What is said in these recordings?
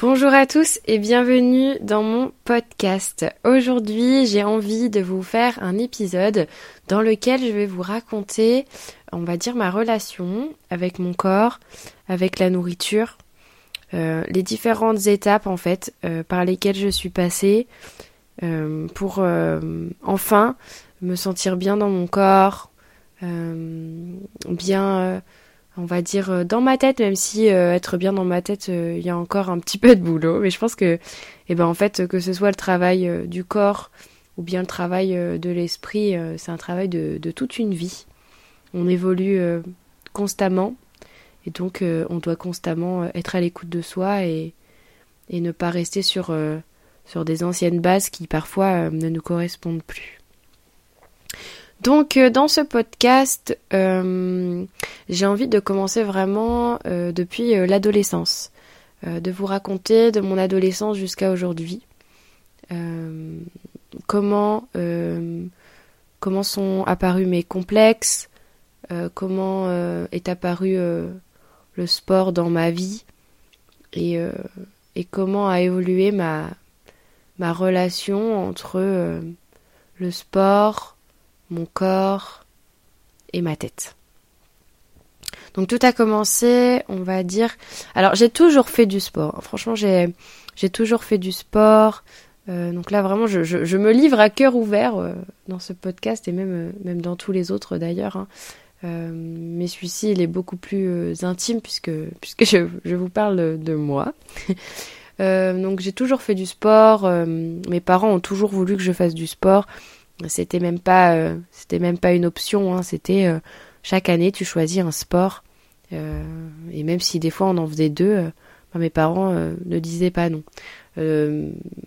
Bonjour à tous et bienvenue dans mon podcast. Aujourd'hui, j'ai envie de vous faire un épisode dans lequel je vais vous raconter, on va dire, ma relation avec mon corps, avec la nourriture, euh, les différentes étapes en fait euh, par lesquelles je suis passée euh, pour enfin me sentir bien dans mon corps, bien on va dire, euh, dans ma tête, même si euh, être bien dans ma tête, euh, il y a encore un petit peu de boulot. Mais je pense que, eh ben, en fait, que ce soit le travail du corps ou bien le travail de l'esprit, c'est un travail de, toute une vie. On évolue constamment et donc on doit constamment être à l'écoute de soi et, ne pas rester sur des anciennes bases qui parfois ne nous correspondent plus. Donc euh, dans ce podcast, euh, j'ai envie de commencer vraiment euh, depuis l'adolescence, de vous raconter de mon adolescence jusqu'à aujourd'hui, comment comment sont apparus mes complexes, comment est apparu le sport dans ma vie et, comment a évolué ma ma relation entre le sport, mon corps et ma tête. Donc tout a commencé, on va dire. Alors j'ai toujours fait du sport. Franchement, j'ai toujours fait du sport. Euh, donc là vraiment, je, me livre à cœur ouvert euh, dans ce podcast et même euh, même dans tous les autres d'ailleurs. Hein. mais celui-ci, il est beaucoup plus intime puisque je vous parle de moi. donc j'ai toujours fait du sport. mes parents ont toujours voulu que je fasse du sport. C'était même pas, euh, c'était même pas une option. Hein. C'était euh, chaque année tu choisis un sport. Euh, et même si des fois on en faisait deux, mes parents ne disaient pas non.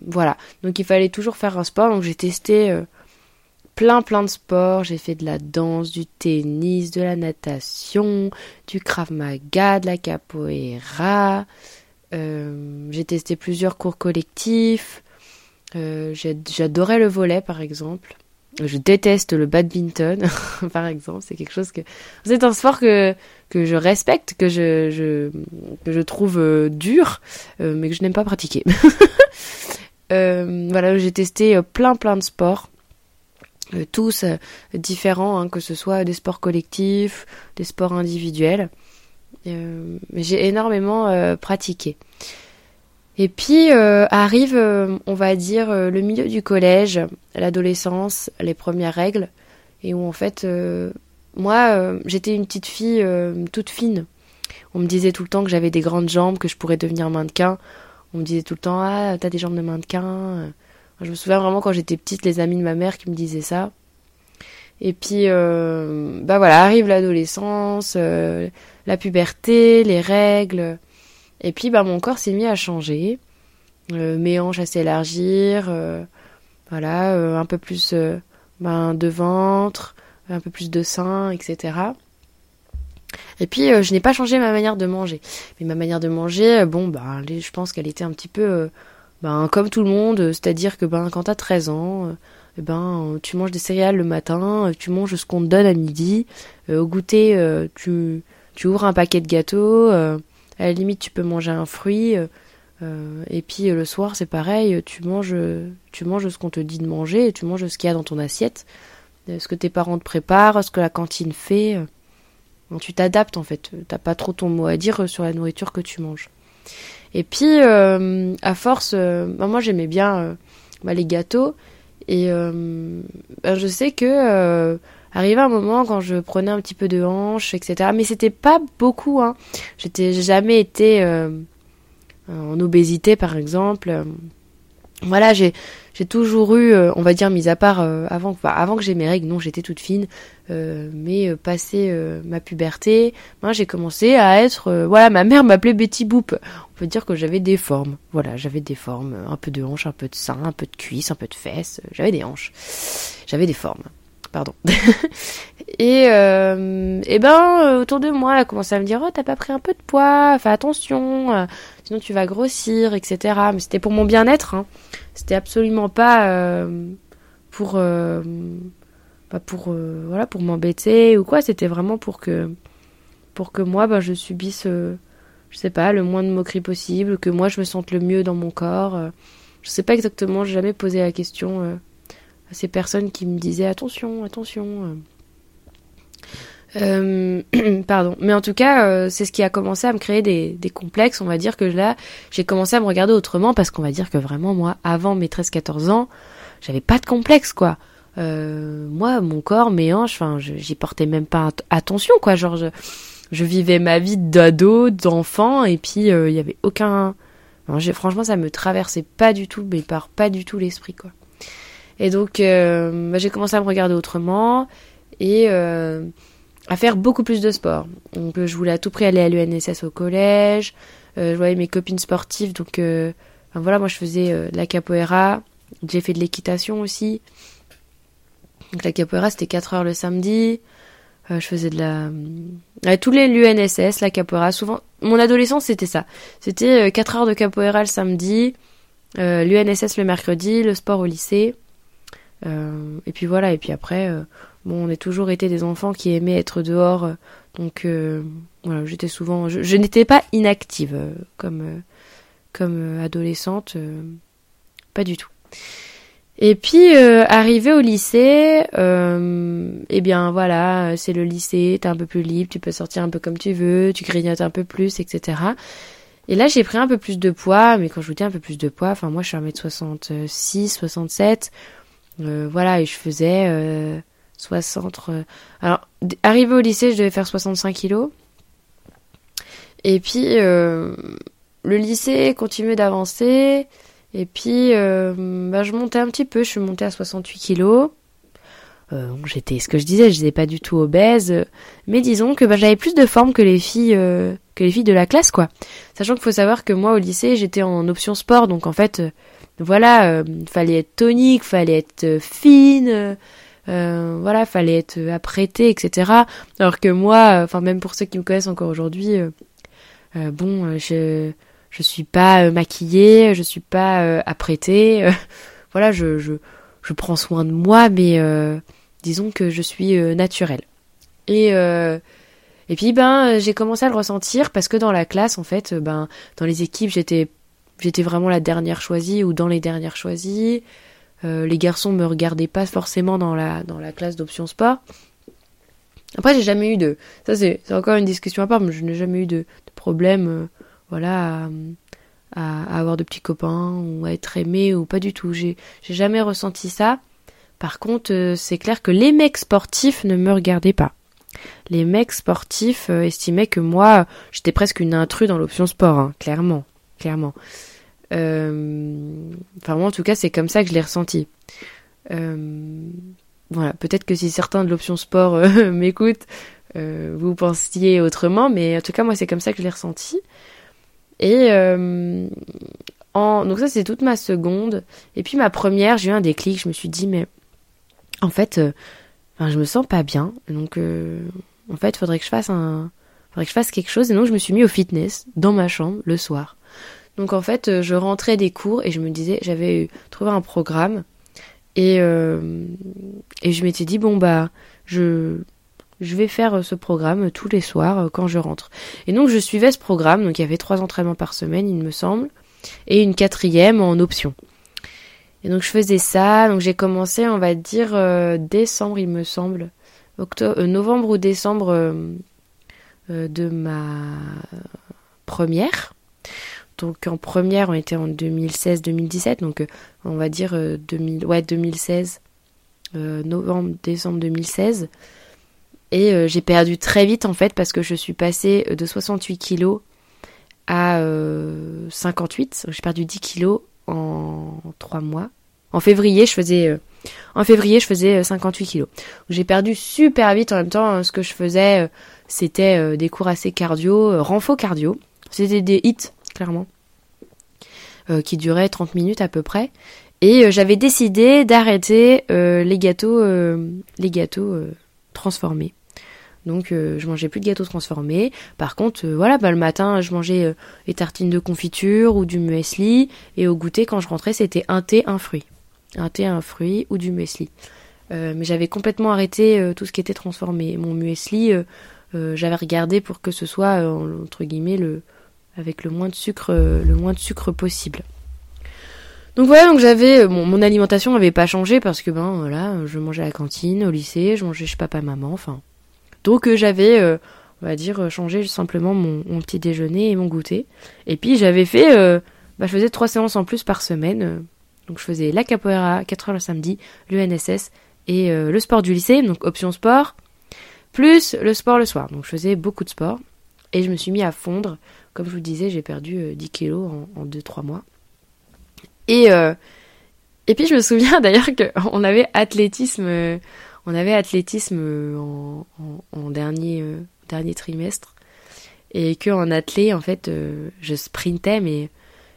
voilà. Donc il fallait toujours faire un sport. Donc j'ai testé plein plein de sports. J'ai fait de la danse, du tennis, de la natation, du krav maga, de la capoeira. j'ai testé plusieurs cours collectifs. J'adorais le volet par exemple. Je déteste le badminton, par exemple. C'est quelque chose que c'est un sport que que je respecte, que je, que je trouve euh, dur, euh, mais que je n'aime pas pratiquer. euh, voilà, j'ai testé plein plein de sports, tous différents, hein, que ce soit des sports collectifs, des sports individuels. j'ai énormément pratiqué. Et puis euh, arrive, euh, on va dire, euh, le milieu du collège, l'adolescence, les premières règles, et où en fait, moi, j'étais une petite fille toute fine. On me disait tout le temps que j'avais des grandes jambes, que je pourrais devenir mannequin. On me disait tout le temps, ah, t'as des jambes de mannequin. Je me souviens vraiment quand j'étais petite, les amis de ma mère qui me disaient ça. Et puis, bah voilà, arrive l'adolescence, la puberté, les règles. Et puis bah mon corps s'est mis à changer, euh, mes hanches à s'élargir, euh, voilà, euh, un peu plus ben, de ventre, un peu plus de sein, etc. Et puis je n'ai pas changé ma manière de manger. Mais ma manière de manger, bon ben je pense qu'elle était un petit peu ben, comme tout le monde, c'est-à-dire que ben quand t'as 13 ans, eh ben tu manges des céréales le matin, tu manges ce qu'on te donne à midi, au goûter tu tu ouvres un paquet de gâteaux à la limite, tu peux manger un fruit. Euh, euh, et puis euh, le soir, c'est pareil. Tu manges, tu manges ce qu'on te dit de manger. Tu manges ce qu'il y a dans ton assiette, ce que tes parents te préparent, ce que la cantine fait. tu t'adaptes en fait. T'as pas trop ton mot à dire sur la nourriture que tu manges. Et puis, à force, bah, moi j'aimais bien bah, les gâteaux. Et bah, je sais que arrivé un moment quand je prenais un petit peu de hanche, etc. Mais c'était pas beaucoup. Hein. J'étais jamais été euh, en obésité, par exemple. Voilà, j'ai toujours eu, euh, on va dire, mis à part euh, avant, avant que j'ai mes règles, non, j'étais toute fine, mais passé ma puberté, moi j'ai commencé à être, voilà, ma mère m'appelait Betty Boop. On peut dire que j'avais des formes, voilà, j'avais des formes, un peu de hanche, un peu de sein, un peu de cuisse, un peu de fesses, j'avais des hanches, j'avais des formes pardon. et, euh, et ben euh, autour de moi, elle a commencé à me dire oh t'as pas pris un peu de poids, fais attention, euh, sinon tu vas grossir, etc. Mais c'était pour mon bien-être, hein. c'était absolument pas pour pour voilà pour m'embêter ou quoi. C'était vraiment pour que pour que moi ben je subisse je sais pas, le moins de moquerie possible, que moi je me sente le mieux dans mon corps. Je sais pas exactement, j'ai jamais posé la question ces personnes qui me disaient attention, attention. Euh, pardon. Mais en tout cas, euh, c'est ce qui a commencé à me créer des, complexes. On va dire que là, j'ai commencé à me regarder autrement parce qu'on va dire que vraiment, moi, avant mes 13-14 ans, j'avais pas de complexe, quoi. Euh, moi, mon corps, mes hanches, enfin, j'y portais même pas attention, quoi. Genre, je, vivais ma vie d'ado, d'enfant, et puis il y avait aucun. franchement, ça me traversait pas du tout, mais par pas du tout l'esprit, quoi. Et donc, bah, j'ai commencé à me regarder autrement et à faire beaucoup plus de sport. Donc euh, je voulais à tout prix aller à l'UNSS au collège. Euh, je voyais mes copines sportives, donc euh, voilà, moi je faisais de la capoeira. J'ai fait de l'équitation aussi. Donc la capoeira c'était 4 heures le samedi. je faisais de la... tous les l'UNSS, la capoeira, souvent... Mon adolescence c'était ça. C'était 4 heures de capoeira le samedi, l'UNSS le mercredi, le sport au lycée. Et puis voilà, et puis après Bon, on a toujours été des enfants qui aimaient être dehors, euh, donc euh, voilà, j'étais souvent, je, n'étais pas inactive euh, comme comme adolescente, pas du tout. Et puis arrivé au lycée, eh bien voilà, c'est le lycée, t'es un peu plus libre, tu peux sortir un peu comme tu veux, tu grignotes un peu plus, etc. Et là j'ai pris un peu plus de poids, mais quand je vous dis un peu plus de poids, enfin moi je suis 1m66, 67, voilà, et je faisais 60. Euh, alors, arrivé au lycée, je devais faire 65 kilos. Et puis, euh, le lycée continuait d'avancer. Et puis, euh, bah, je montais un petit peu. Je suis montée à 68 kilos. j'étais, ce que je disais, je n'étais pas du tout obèse. Mais disons que bah, j'avais plus de forme que les filles, que les filles de la classe, quoi. Sachant qu'il faut savoir que moi, au lycée, j'étais en option sport. Donc, en fait, voilà, fallait être tonique, fallait être fine euh, voilà, fallait être apprêté, etc. Alors que moi, enfin même pour ceux qui me connaissent encore aujourd'hui, euh, euh, bon, je je suis pas maquillée, je suis pas apprêtée. voilà, je, je je prends soin de moi, mais disons que je suis naturelle. Et et puis ben j'ai commencé à le ressentir parce que dans la classe en fait ben dans les équipes j'étais j'étais vraiment la dernière choisie ou dans les dernières choisies. Euh, les garçons me regardaient pas forcément dans la, dans la classe d'option sport. Après, j'ai jamais eu de. Ça, c'est encore une discussion à part, mais je n'ai jamais eu de, problème, euh, voilà, à, avoir de petits copains ou à être aimé ou pas du tout. J'ai jamais ressenti ça. Par contre, euh, c'est clair que les mecs sportifs ne me regardaient pas. Les mecs sportifs estimaient que moi, j'étais presque une intrue dans l'option sport, hein, clairement, clairement. Euh, enfin, moi, en tout cas, c'est comme ça que je l'ai ressenti. Euh, voilà, peut-être que si certains de l'option sport euh, m'écoutent, vous pensiez autrement, mais en tout cas, moi, c'est comme ça que je l'ai ressenti. Et en... donc ça, c'est toute ma seconde. Et puis ma première, j'ai eu un déclic. Je me suis dit, mais en fait, je me sens pas bien. Donc, en fait, faudrait que je fasse un, faudrait que je fasse quelque chose. Et donc, je me suis mis au fitness dans ma chambre le soir. Donc en fait, euh, je rentrais des cours et je me disais, j'avais trouvé un programme et, euh, et je m'étais dit, bon bah, je, je vais faire euh, ce programme tous les soirs quand je rentre. Et donc je suivais ce programme, donc il y avait trois entraînements par semaine, il me semble, et une quatrième en option. Et donc je faisais ça, donc j'ai commencé, on va dire, décembre, il me semble, octobre, novembre ou décembre de ma première. Donc en première, on était en 2016-2017, donc euh, on va dire 2000, euh, 2016, euh, novembre, décembre 2016. Et j'ai perdu très vite en fait parce que je suis passée de 68 kilos à 58. J'ai perdu 10 kilos en 3 mois. En février, je faisais en février, je faisais 58 kilos. J'ai perdu super vite en même temps. Ce que je faisais, c'était des cours assez cardio, renfo cardio. C'était des hits clairement, euh, qui durait 30 minutes à peu près. Et euh, j'avais décidé d'arrêter euh, les gâteaux, transformés. Donc je mangeais plus de gâteaux transformés. Par contre, voilà, bah, le matin, je mangeais les tartines de confiture ou du muesli. Et au goûter, quand je rentrais, c'était un thé, un fruit. Un thé, un fruit ou du muesli. mais j'avais complètement arrêté tout ce qui était transformé. Mon muesli, j'avais regardé pour que ce soit, entre guillemets, le, avec le moins de sucre, le moins de sucre possible. Donc voilà, donc j'avais mon alimentation n'avait pas changé parce que ben voilà, je mangeais à la cantine au lycée, je mangeais chez papa maman, enfin. Donc j'avais on va dire changé simplement mon, petit déjeuner et mon goûter. Et puis j'avais fait bah, je faisais trois séances en plus par semaine. Donc je faisais la capoeira 4 heures le samedi, l'UNSS et le sport du lycée, donc option sport, plus le sport le soir. Donc je faisais beaucoup de sport et je me suis mis à fondre. Comme je vous disais, j'ai perdu 10 kilos en 2-3 mois. Et, euh, et puis je me souviens d'ailleurs qu'on avait athlétisme, euh, on avait athlétisme euh, en, dernier, dernier trimestre. Et qu'en athlé, en fait, je sprintais, mais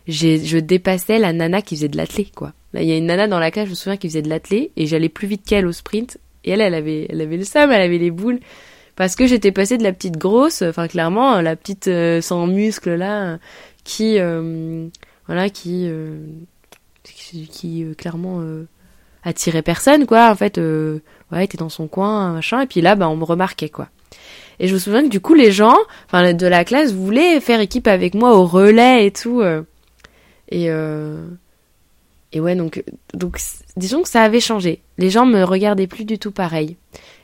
je dépassais la nana qui faisait de l'athlé, quoi. Il y a une nana dans la classe, je me souviens, qui faisait de l'athlé, et j'allais plus vite qu'elle au sprint. Et elle, elle avait, elle avait le seum, elle avait les boules. Parce que j'étais passée de la petite grosse, enfin clairement, la petite sans muscles là, qui, voilà, qui qui, euh, clairement euh, attirait personne, quoi. En fait, euh, ouais, était dans son coin, machin. Et puis là, bah, on me remarquait, quoi. Et je me souviens que du coup, les gens, enfin, de la classe voulaient faire équipe avec moi au relais et tout. et et ouais, donc, donc, disons que ça avait changé. Les gens me regardaient plus du tout pareil.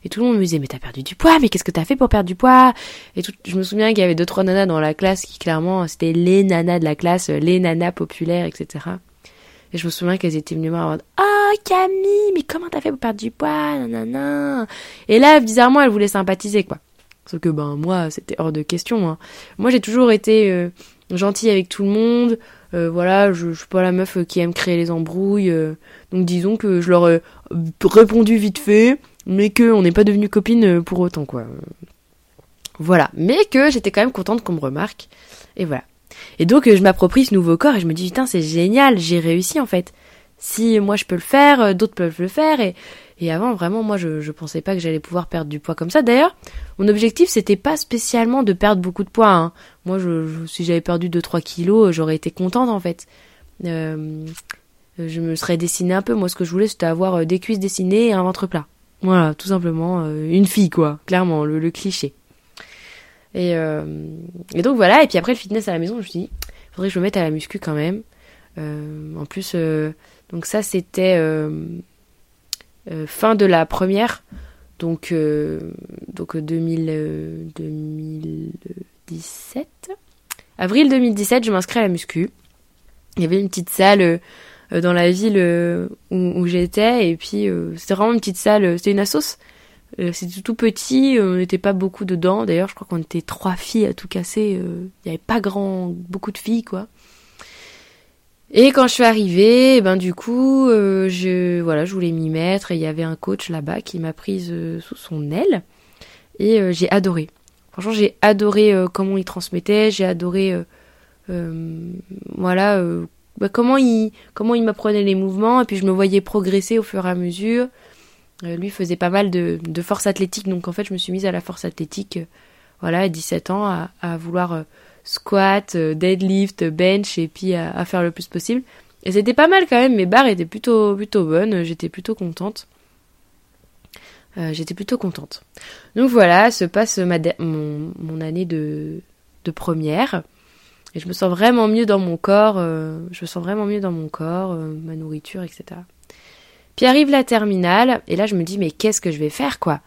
Et tout le monde me disait, mais t'as perdu du poids, mais qu'est-ce que t'as fait pour perdre du poids? Et tout, je me souviens qu'il y avait deux, trois nanas dans la classe qui, clairement, c'était les nanas de la classe, les nanas populaires, etc. Et je me souviens qu'elles étaient venues me voir en mode Oh Camille, mais comment t'as fait pour perdre du poids? Nanana. Et là, bizarrement, elle voulait sympathiser, quoi. Sauf que, ben, moi, c'était hors de question. Hein. Moi, j'ai toujours été euh, gentille avec tout le monde. Euh, voilà, je, je suis pas la meuf qui aime créer les embrouilles. Euh. donc, disons que je leur ai répondu vite fait, mais qu'on n'est pas devenus copines pour autant, quoi. Voilà. Mais que j'étais quand même contente qu'on me remarque. Et voilà. Et donc je m'approprie ce nouveau corps et je me dis putain c'est génial, j'ai réussi en fait. Si moi je peux le faire, euh, d'autres peuvent le faire et et avant vraiment moi je je pensais pas que j'allais pouvoir perdre du poids comme ça. D'ailleurs, mon objectif c'était pas spécialement de perdre beaucoup de poids. Hein. Moi je, si j'avais perdu 2-3 kilos, j'aurais été contente en fait. Euh, je me serais dessinée un peu. Moi ce que je voulais c'était avoir euh, des cuisses dessinées et un ventre plat. Voilà, tout simplement une fille quoi, clairement le cliché. Et, euh, et donc voilà, et puis après le fitness à la maison, je me suis dit, faudrait que je me mette à la muscu quand même. Euh, en plus, euh, donc ça c'était euh, euh, fin de la première, donc, donc 2000, 2017. Avril 2017, je m'inscris à la muscu. Il y avait une petite salle dans la ville où, où j'étais, et puis c'était vraiment une petite salle, c'était une assos euh, c'était tout petit, on n'était pas beaucoup dedans. D'ailleurs, je crois qu'on était trois filles à tout casser. Euh, il n'y avait pas grand, beaucoup de filles, quoi. Et quand je suis arrivée, ben du coup, euh, je voilà, je voulais m'y mettre et il y avait un coach là-bas qui m'a prise sous son aile et j'ai adoré. Franchement, j'ai adoré comment il transmettait, j'ai adoré voilà bah, comment il comment il m'apprenait les mouvements et puis je me voyais progresser au fur et à mesure. Euh, lui faisait pas mal de, force athlétique, donc en fait je me suis mise à la force athlétique, euh, voilà, à 17 ans, à, vouloir euh, squat, deadlift, bench et puis à, faire le plus possible. Et c'était pas mal quand même, mes barres étaient plutôt plutôt bonnes, j'étais plutôt contente. j'étais plutôt contente. Donc voilà, se passe ma mon, mon, année de, de première. Et je me sens vraiment mieux dans mon corps, je me sens vraiment mieux dans mon corps, ma nourriture, etc. Puis arrive la terminale, et là je me dis mais qu'est-ce que je vais faire quoi?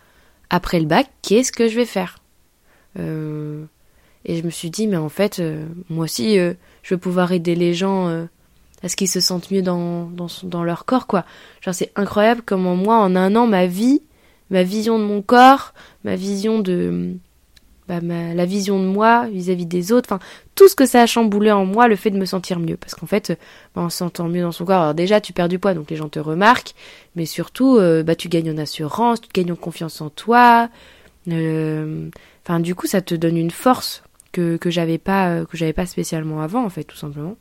Après le bac, qu'est-ce que je vais faire? Euh, Et je me suis dit mais en fait, euh, moi aussi, euh, je vais pouvoir aider les gens à ce qu'ils se sentent mieux dans, dans, dans leur corps quoi. Genre c'est incroyable comment moi en un an ma vie, ma vision de mon corps, ma vision de bah, la vision de moi vis-à-vis des autres, enfin tout ce que ça a chamboulé en moi, le fait de me sentir mieux, parce qu'en fait, bah, on s'entend mieux dans son corps. Alors déjà, tu perds du poids, donc les gens te remarquent, mais surtout, euh, bah tu gagnes en assurance, tu gagnes en confiance en toi. Euh, du coup, ça te donne une force que que j'avais pas euh, que j'avais pas spécialement avant, en fait, tout simplement.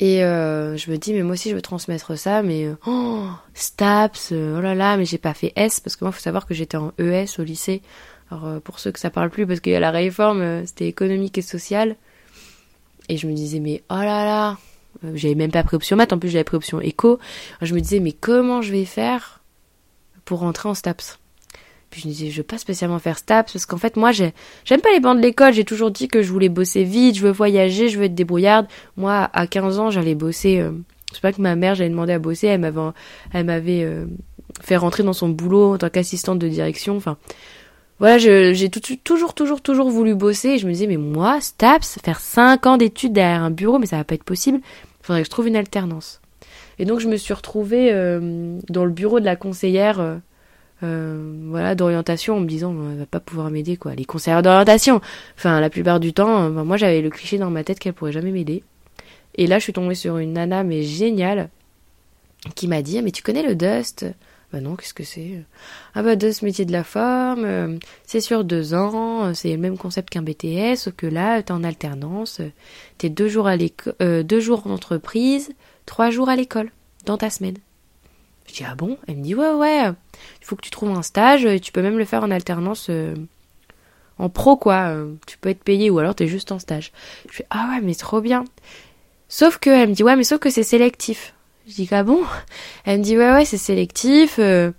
Et je me dis, mais moi aussi je veux transmettre ça, mais oh, STAPS, oh là là, mais j'ai pas fait S, parce que moi, il faut savoir que j'étais en ES au lycée. Alors euh, pour ceux que ça parle plus, parce qu'il y a la réforme, euh, c'était économique et social. Et je me disais, mais oh là là, euh, j'avais même pas pris option maths, en plus j'avais pris option éco. je me disais, mais comment je vais faire pour rentrer en STAPS? Puis je me disais, je veux pas spécialement faire STAPS parce qu'en fait, moi, j'aime pas les bancs de l'école. J'ai toujours dit que je voulais bosser vite, je veux voyager, je veux être débrouillarde. Moi, à 15 ans, j'allais bosser. Euh, je sais pas que ma mère, j'avais demandé à bosser, elle m'avait, elle m'avait fait rentrer dans son boulot en tant qu'assistante de direction. Enfin, voilà, j'ai toujours, toujours, toujours voulu bosser. Et je me disais, mais moi, STAPS, faire 5 ans d'études derrière un bureau, mais ça va pas être possible. Il faudrait que je trouve une alternance. Et donc, je me suis retrouvée euh, dans le bureau de la conseillère euh, voilà d'orientation en me disant elle va pas pouvoir m'aider quoi les conseillères d'orientation enfin la plupart du temps euh, moi j'avais le cliché dans ma tête qu'elle pourrait jamais m'aider et là je suis tombée sur une nana mais géniale qui m'a dit mais tu connais le Dust? Bah non qu'est-ce que c'est? Ah bah Dust métier de la forme euh, c'est sur deux ans c'est le même concept qu'un BTS sauf que là t'es en alternance t'es deux jours à l'école deux jours en entreprise trois jours à l'école dans ta semaine je dis ah bon? Elle me dit ouais ouais, il faut que tu trouves un stage, tu peux même le faire en alternance euh, en pro quoi, euh, tu peux être payé ou alors t'es juste en stage. Je fais ah ouais mais trop bien. Sauf que elle me dit ouais mais sauf que c'est sélectif. Je dis ah bon? Elle me dit ouais ouais c'est sélectif. Euh,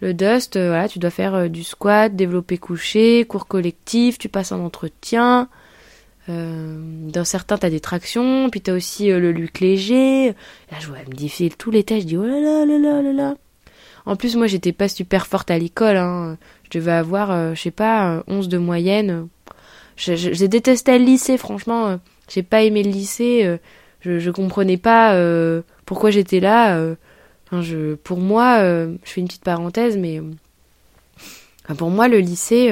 le dust, voilà, tu dois faire du squat, développer couché, cours collectif, tu passes un entretien. Euh, dans certains, t'as des tractions, puis t'as aussi euh, le luc léger. Là, je vois, elle me dit tous les tests, je dis oh là là là là là là. En plus, moi, j'étais pas super forte à l'école. Hein. Je devais avoir, euh, je sais pas, 11 de moyenne. J'ai détesté le lycée, franchement. j'ai pas aimé le lycée. je, je comprenais pas pourquoi j'étais là. Je, pour moi, je fais une petite parenthèse, mais pour moi, le lycée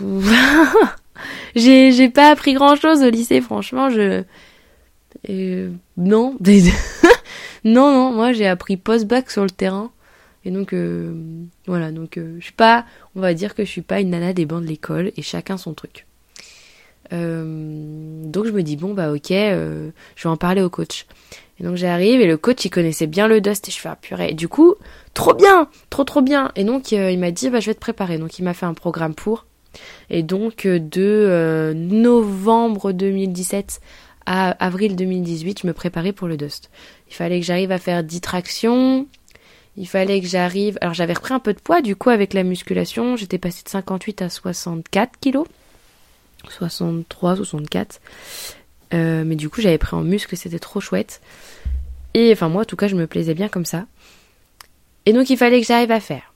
j'ai, pas appris grand chose au lycée, franchement, je. Euh, non. non, moi j'ai appris post-bac sur le terrain. Et donc, euh, voilà, donc euh, je suis pas. On va dire que je suis pas une nana des bancs de l'école et chacun son truc. Donc je me dis, bon, bah ok, je vais en parler au coach. Et donc j'arrive et le coach il connaissait bien le dust et je fais ah, purée. Et du coup, trop bien, trop trop bien. Et donc il m'a dit, bah je vais te préparer. Donc il m'a fait un programme pour. Et donc euh, de euh, novembre 2017 à avril 2018, je me préparais pour le Dust. Il fallait que j'arrive à faire 10 tractions. Il fallait que j'arrive... Alors j'avais repris un peu de poids du coup avec la musculation. J'étais passée de 58 à 64 kilos. 63, 64. Euh, mais du coup j'avais pris en muscle, c'était trop chouette. Et enfin moi en tout cas je me plaisais bien comme ça. Et donc il fallait que j'arrive à faire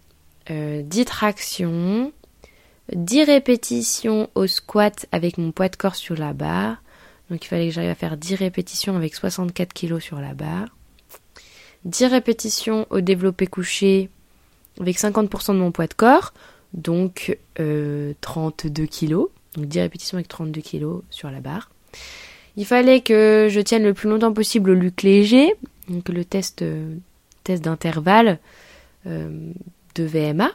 euh, 10 tractions, 10 répétitions au squat avec mon poids de corps sur la barre. Donc il fallait que j'arrive à faire 10 répétitions avec 64 kg sur la barre. 10 répétitions au développé couché avec 50% de mon poids de corps, donc 32 euh, kg. Donc 10 répétitions avec 32 kg sur la barre. Il fallait que je tienne le plus longtemps possible au luc léger, donc le test, euh, d'intervalle euh, de VMA.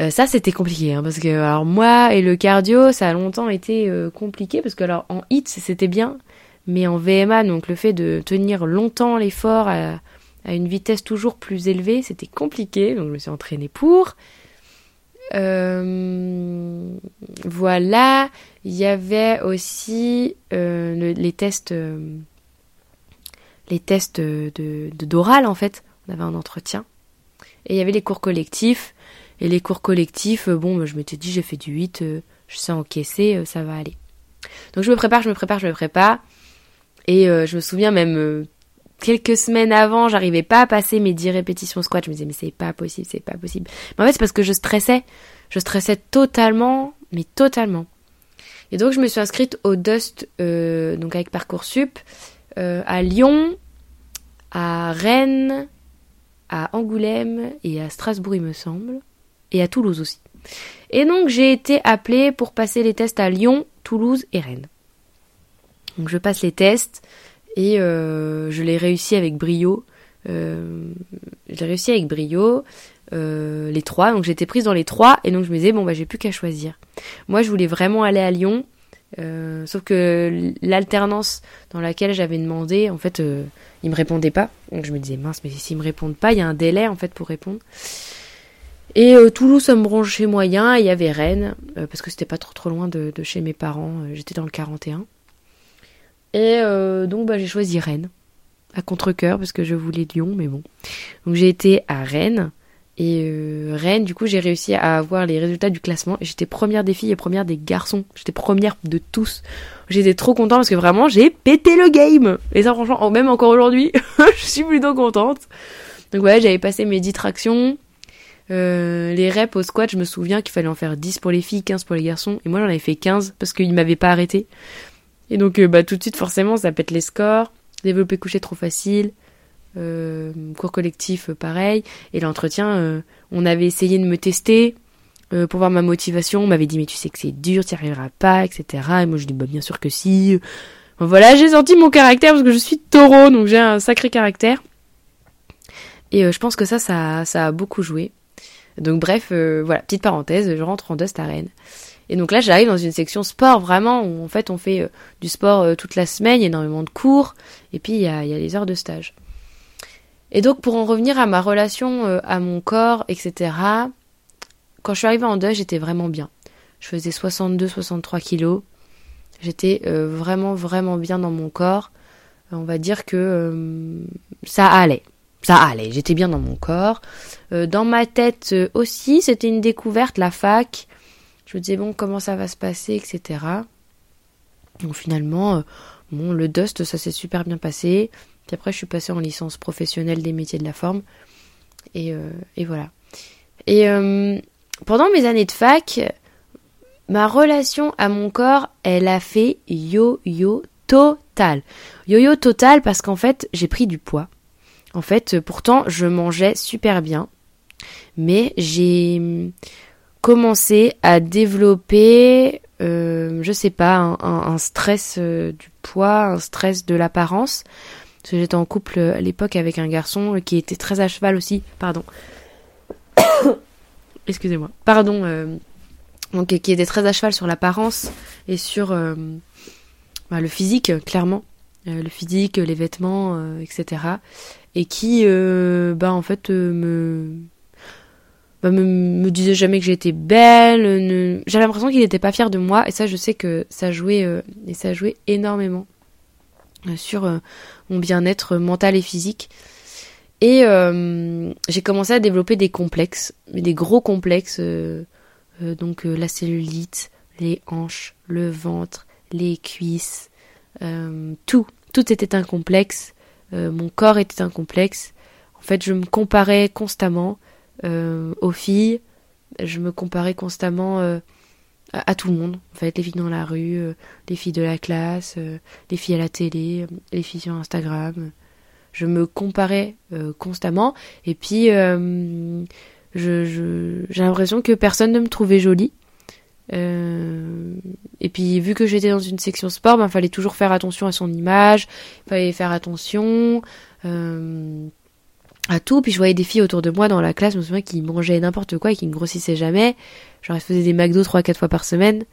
Euh, ça, c'était compliqué, hein, parce que alors moi et le cardio, ça a longtemps été compliqué, parce que alors en hit, c'était bien, mais en VMA, donc le fait de tenir longtemps l'effort à, une vitesse toujours plus élevée, c'était compliqué, donc je me suis entraînée pour. Euh, voilà, il y avait aussi les tests, les tests de d'oral en fait. On avait un entretien et il y avait les cours collectifs et les cours collectifs, euh, bon, je m'étais dit, j'ai fait du 8, euh, je sais encaisser, euh, ça va aller. Donc je me prépare, je me prépare, je me prépare. Et je me souviens même quelques semaines avant, j'arrivais pas à passer mes 10 répétitions squat. Je me disais, mais c'est pas possible, c'est pas possible. Mais en fait, c'est parce que je stressais. Je stressais totalement, mais totalement. Et donc, je me suis inscrite au Dust, donc avec Parcoursup, à Lyon, à Rennes, à Angoulême et à Strasbourg, il me semble et à Toulouse aussi. Et donc j'ai été appelée pour passer les tests à Lyon, Toulouse et Rennes. Donc je passe les tests et euh, je l'ai réussi avec brio. Euh, j'ai réussi avec brio euh, les trois, donc j'étais prise dans les trois et donc je me disais bon bah j'ai plus qu'à choisir. Moi je voulais vraiment aller à Lyon, euh, sauf que l'alternance dans laquelle j'avais demandé, en fait, euh, ils me répondaient pas. Donc je me disais mince mais s'ils me répondent pas, il y a un délai en fait pour répondre. Et euh, Toulouse, ça me branchait moyen. Il y avait Rennes, parce que c'était pas trop trop loin de, chez mes parents. J'étais dans le 41. Et donc bah, j'ai choisi Rennes, à contre-coeur, parce que je voulais Lyon, mais bon. Donc j'ai été à Rennes. Et euh, Rennes, du coup, j'ai réussi à avoir les résultats du classement. Et j'étais première des filles et première des garçons. J'étais première de tous. J'étais trop contente parce que vraiment, j'ai pété le game. Et ça, franchement, même encore aujourd'hui, je suis plutôt contente. Donc ouais, j'avais passé mes 10 tractions. Euh, les reps au squat, je me souviens qu'il fallait en faire 10 pour les filles, 15 pour les garçons. Et moi, j'en avais fait 15 parce qu'ils m'avaient pas arrêté. Et donc, euh, bah, tout de suite, forcément, ça pète les scores. Développer couché trop facile. Euh, cours collectif, pareil. Et l'entretien, on avait essayé de me tester pour voir ma motivation. On m'avait dit, mais tu sais que c'est dur, tu n'y arriveras pas, etc. Et moi, je dis, bah, bien sûr que si. Voilà, j'ai senti mon caractère parce que je suis taureau, donc j'ai un sacré caractère. Et je pense que ça, ça, ça a beaucoup joué. Donc bref, euh, voilà, petite parenthèse, je rentre en Dust Arène. Et donc là, j'arrive dans une section sport, vraiment, où en fait on fait euh, du sport euh, toute la semaine, énormément de cours, et puis il y a, les heures de stage. Et donc pour en revenir à ma relation à mon corps, etc., quand je suis arrivée en Dust, j'étais vraiment bien. Je faisais 62-63 kilos. J'étais vraiment, vraiment bien dans mon corps. On va dire que ça allait ça allait, j'étais bien dans mon corps. Euh, dans ma tête euh, aussi, c'était une découverte, la fac. Je me disais, bon, comment ça va se passer, etc. Donc finalement, euh, bon, le Dust, ça s'est super bien passé. Puis après, je suis passée en licence professionnelle des métiers de la forme. Et, et voilà. Et pendant mes années de fac, ma relation à mon corps, elle a fait yo-yo total. Yo-yo total parce qu'en fait, j'ai pris du poids. En fait, pourtant, je mangeais super bien, mais j'ai commencé à développer, euh, je sais pas, un, stress euh, du poids, un stress de l'apparence. Parce que j'étais en couple à l'époque avec un garçon qui était très à cheval aussi, pardon. Excusez-moi. Pardon. Euh, donc qui était très à cheval sur l'apparence et sur bah, le physique, clairement. le physique, les vêtements, etc et qui, euh, bah en fait, euh, bah, me, disait jamais que j'étais belle. J'avais l'impression qu'il n'était pas fier de moi et ça, je sais que ça jouait euh, et ça jouait énormément sur mon bien-être mental et physique. Et j'ai commencé à développer des complexes, des gros complexes, donc la cellulite, les hanches, le ventre, les cuisses, tout, tout était un complexe. Euh, mon corps était un complexe. En fait, je me comparais constamment euh, aux filles, je me comparais constamment euh, à, tout le monde. En fait, les filles dans la rue, les filles de la classe, les filles à la télé, les filles sur Instagram. Je me comparais constamment. Et puis, je, j'ai l'impression que personne ne me trouvait jolie. Euh, et puis vu que j'étais dans une section sport, il ben, fallait toujours faire attention à son image, il fallait faire attention euh, à tout. Puis je voyais des filles autour de moi dans la classe, je me souviens, qui mangeaient n'importe quoi et qui ne grossissaient jamais. Genre elles faisaient des McDo 3-4 fois par semaine.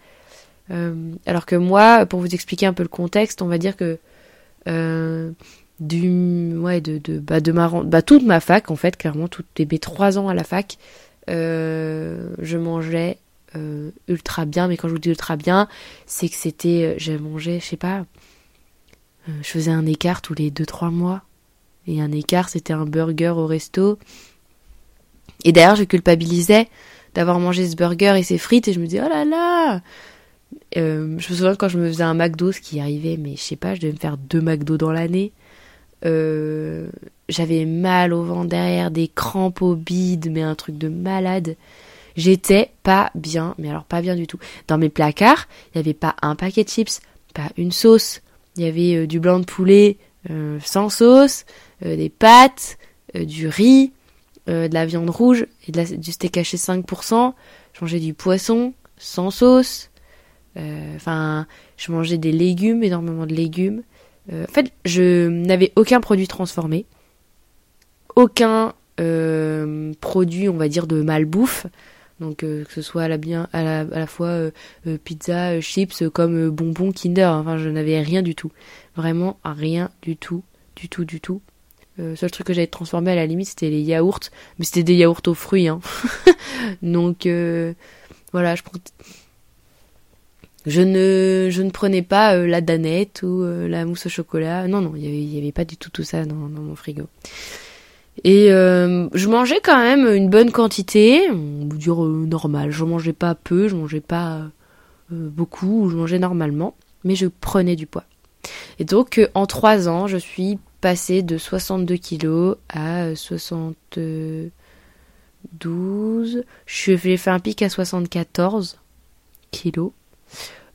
Euh, alors que moi, pour vous expliquer un peu le contexte, on va dire que euh, du ouais de de bah de ma bah toute ma fac en fait clairement toutes mes trois ans à la fac euh, je mangeais euh, ultra bien, mais quand je vous dis ultra bien, c'est que c'était, euh, j'ai mangé, je sais pas, euh, je faisais un écart tous les 2-3 mois. Et un écart, c'était un burger au resto. Et d'ailleurs, je culpabilisais d'avoir mangé ce burger et ces frites, et je me disais, oh là là Je me souviens quand je me faisais un McDo, ce qui arrivait, mais je sais pas, je devais me faire deux McDo dans l'année. J'avais mal au ventre derrière, des crampes au mais un truc de malade. J'étais pas bien, mais alors pas bien du tout. Dans mes placards, il n'y avait pas un paquet de chips, pas une sauce. Il y avait euh, du blanc de poulet euh, sans sauce, euh, des pâtes, du riz, de la viande rouge et de la, du steak haché 5%. Je mangeais du poisson sans sauce. Enfin, je mangeais des légumes, énormément de légumes. en fait, je n'avais aucun produit transformé, aucun produit, on va dire, de malbouffe. Donc euh, que ce soit à la, bien, à la, fois euh, euh, pizza, chips, comme bonbons Kinder. Enfin, je n'avais rien du tout. Vraiment rien du tout, du tout, du tout. Le seul truc que j'avais transformé à la limite, c'était les yaourts. Mais c'était des yaourts aux fruits. Hein. Donc voilà, je ne, je ne prenais pas la danette ou la mousse au chocolat. Non, non, il n'y avait, pas du tout tout ça dans, mon frigo. Et euh, je mangeais quand même une bonne quantité, on peut euh, normal. Je mangeais pas peu, je mangeais pas euh, beaucoup, je mangeais normalement, mais je prenais du poids. Et donc en trois ans, je suis passée de 62 kilos à 72. J'ai fait un pic à 74 kilos.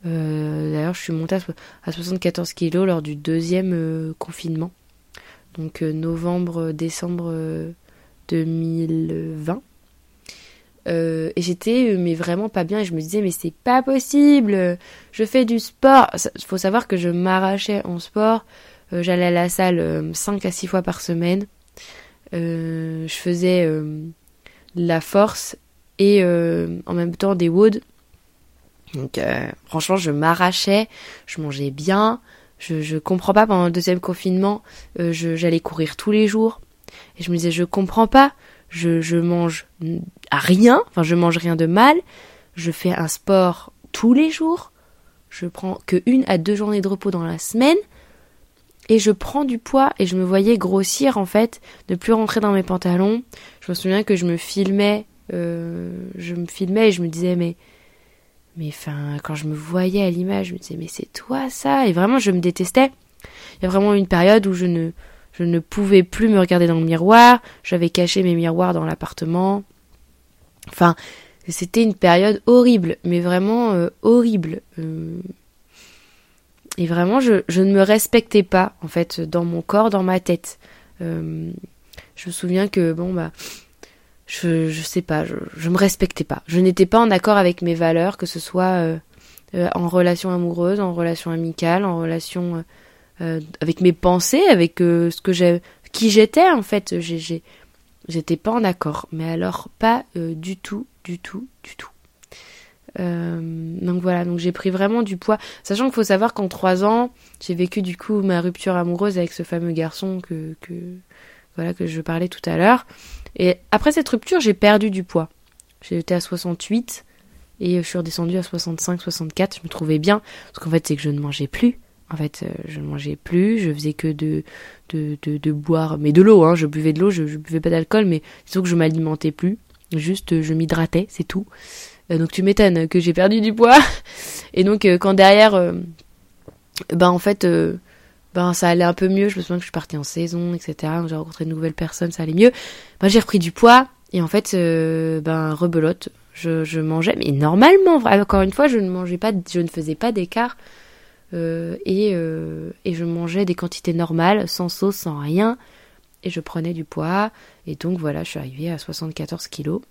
D'ailleurs, je suis montée à 74 kilos lors du deuxième confinement donc euh, novembre, décembre 2020. Euh, euh, et j'étais mais vraiment pas bien. Et je me disais mais c'est pas possible. Je fais du sport. Il faut savoir que je m'arrachais en sport. J'allais à la salle 5 à 6 fois par semaine. Je faisais la force et en même temps des woods donc franchement je m'arrachais. Je mangeais bien. Je, je comprends pas, pendant le deuxième confinement, euh, j'allais courir tous les jours. Et je me disais, je comprends pas, je, mange à rien, enfin je mange rien de mal, je fais un sport tous les jours, je prends que une à deux journées de repos dans la semaine, et je prends du poids et je me voyais grossir en fait, ne plus rentrer dans mes pantalons. Je me souviens que je me filmais, euh, je me filmais et je me disais mais mais enfin, quand je me voyais à l'image, je me disais, mais c'est toi ça Et vraiment, je me détestais. Il y a vraiment une période où je ne, je ne pouvais plus me regarder dans le miroir. J'avais caché mes miroirs dans l'appartement. Enfin, c'était une période horrible, mais vraiment euh, horrible. Euh, et vraiment, je, ne me respectais pas, en fait, dans mon corps, dans ma tête. Euh, je me souviens que, bon, bah, je, je sais pas, je, je me respectais pas. Je n'étais pas en accord avec mes valeurs, que ce soit en relation amoureuse, en relation amicale, en relation avec mes pensées, avec ce que j'ai, qui j'étais en fait. J'ai, j'étais pas en accord, mais alors pas du tout, du tout, du tout. donc voilà, donc j'ai pris vraiment du poids, sachant qu'il faut savoir qu'en trois ans, j'ai vécu du coup ma rupture amoureuse avec ce fameux garçon que, que voilà que je parlais tout à l'heure. Et après cette rupture, j'ai perdu du poids. J'étais à 68 et je suis redescendue à 65, 64. Je me trouvais bien parce qu'en fait, c'est que je ne mangeais plus. En fait, euh, je ne mangeais plus, je faisais que de, de, de, boire, mais de l'eau, hein. je buvais de l'eau, je, je buvais pas d'alcool, mais disons que je m'alimentais plus, juste je m'hydratais, c'est tout. Euh, donc tu m'étonnes que j'ai perdu du poids. Et donc euh, quand derrière, ben en fait, ben ça allait un peu mieux. Je me souviens que je suis partie en saison, etc. J'ai rencontré de nouvelles personnes, ça allait mieux. Ben j'ai repris du poids et en fait, euh, ben rebelote. Je, je mangeais, mais normalement, encore une fois, je ne mangeais pas, je ne faisais pas d'écart euh, et euh, je mangeais des quantités normales, sans sauce, sans rien, et je prenais du poids. Et donc voilà, je suis arrivée à 74 kilos.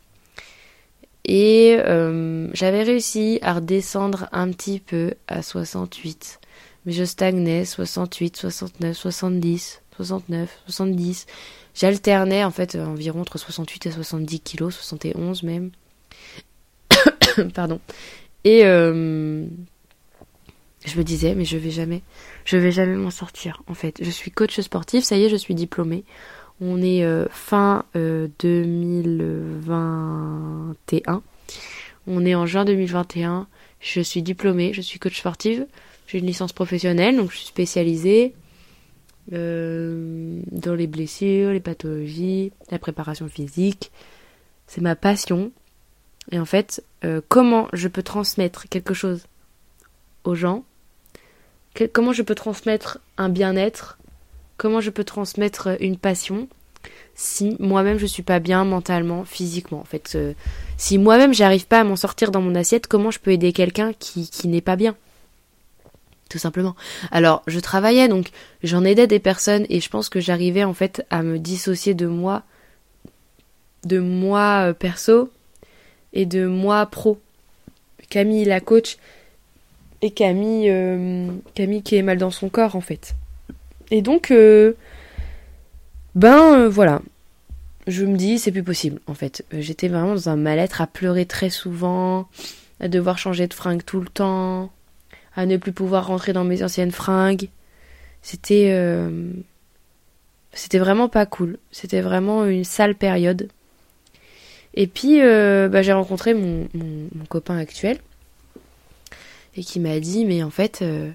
Et euh, j'avais réussi à redescendre un petit peu à 68 mais je stagnais 68, 69, 70, 69, 70. J'alternais en fait environ entre 68 et 70 kilos, 71 même. Pardon. Et euh, je me disais, mais je vais jamais, je vais jamais m'en sortir en fait. Je suis coach sportif, ça y est, je suis diplômée. On est euh, fin euh, 2021. On est en juin 2021. Je suis diplômée, je suis coach sportive. J'ai une licence professionnelle, donc je suis spécialisée euh, dans les blessures, les pathologies, la préparation physique. C'est ma passion. Et en fait, euh, comment je peux transmettre quelque chose aux gens Comment je peux transmettre un bien-être? Comment je peux transmettre une passion si moi-même je suis pas bien mentalement, physiquement en fait. Euh, si moi-même j'arrive pas à m'en sortir dans mon assiette, comment je peux aider quelqu'un qui, qui n'est pas bien? Tout simplement. Alors, je travaillais, donc j'en aidais des personnes et je pense que j'arrivais en fait à me dissocier de moi, de moi euh, perso et de moi pro. Camille la coach et Camille, euh, Camille qui est mal dans son corps en fait. Et donc, euh, ben voilà, je me dis c'est plus possible en fait. J'étais vraiment dans un mal-être à pleurer très souvent, à devoir changer de fringue tout le temps à ne plus pouvoir rentrer dans mes anciennes fringues. C'était euh, c'était vraiment pas cool. C'était vraiment une sale période. Et puis euh, bah, j'ai rencontré mon, mon, copain actuel et qui m'a dit mais en fait euh,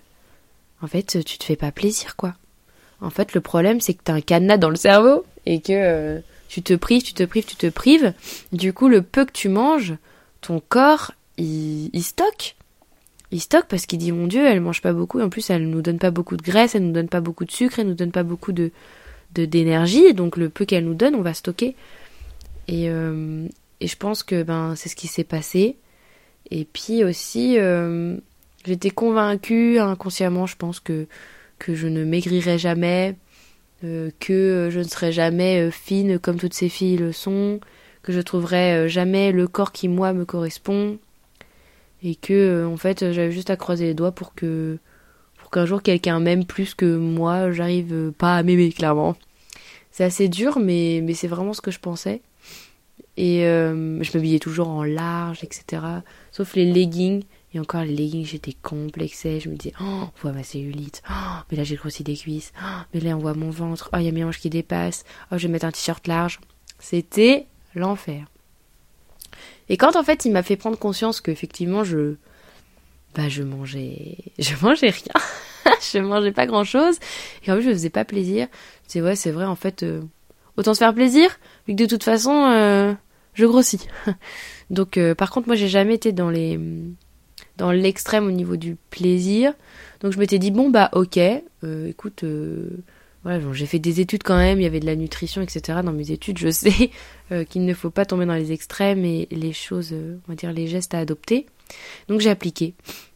en fait tu te fais pas plaisir quoi. En fait le problème c'est que t'as un cadenas dans le cerveau et que tu te prives, tu te prives, tu te prives. Du coup, le peu que tu manges, ton corps, il, il stocke. Il stocke parce qu'il dit mon Dieu, elle mange pas beaucoup. Et en plus, elle nous donne pas beaucoup de graisse, elle nous donne pas beaucoup de sucre, elle nous donne pas beaucoup de d'énergie. donc le peu qu'elle nous donne, on va stocker. Et, euh, et je pense que ben c'est ce qui s'est passé. Et puis aussi, euh, j'étais convaincue inconsciemment, je pense que que je ne maigrirais jamais, euh, que je ne serais jamais fine comme toutes ces filles le sont, que je trouverais jamais le corps qui moi me correspond et que en fait j'avais juste à croiser les doigts pour que pour qu'un jour quelqu'un m'aime plus que moi, j'arrive pas à m'aimer clairement. C'est assez dur mais mais c'est vraiment ce que je pensais. Et euh, je m'habillais toujours en large, etc. Sauf les leggings. Et encore les leggings, j'étais complexée. Je me disais, oh, on voit ma cellulite. Oh, mais là, j'ai grossi des cuisses. Oh, mais là, on voit mon ventre. Oh, il y a mes hanches qui dépassent. Oh, je vais mettre un t-shirt large. C'était l'enfer. Et quand, en fait, il m'a fait prendre conscience qu'effectivement, je... Bah, je mangeais... Je mangeais rien. je mangeais pas grand-chose. Et en plus, je me faisais pas plaisir. C'est ouais, c'est vrai, en fait... Euh, autant se faire plaisir, vu que de toute façon... Euh, je grossis. Donc euh, par contre moi j'ai jamais été dans les dans l'extrême au niveau du plaisir. Donc je m'étais dit bon bah ok, euh, écoute, euh, voilà, j'ai fait des études quand même, il y avait de la nutrition, etc. Dans mes études, je sais qu'il ne faut pas tomber dans les extrêmes et les choses, on va dire les gestes à adopter. Donc j'ai appliqué.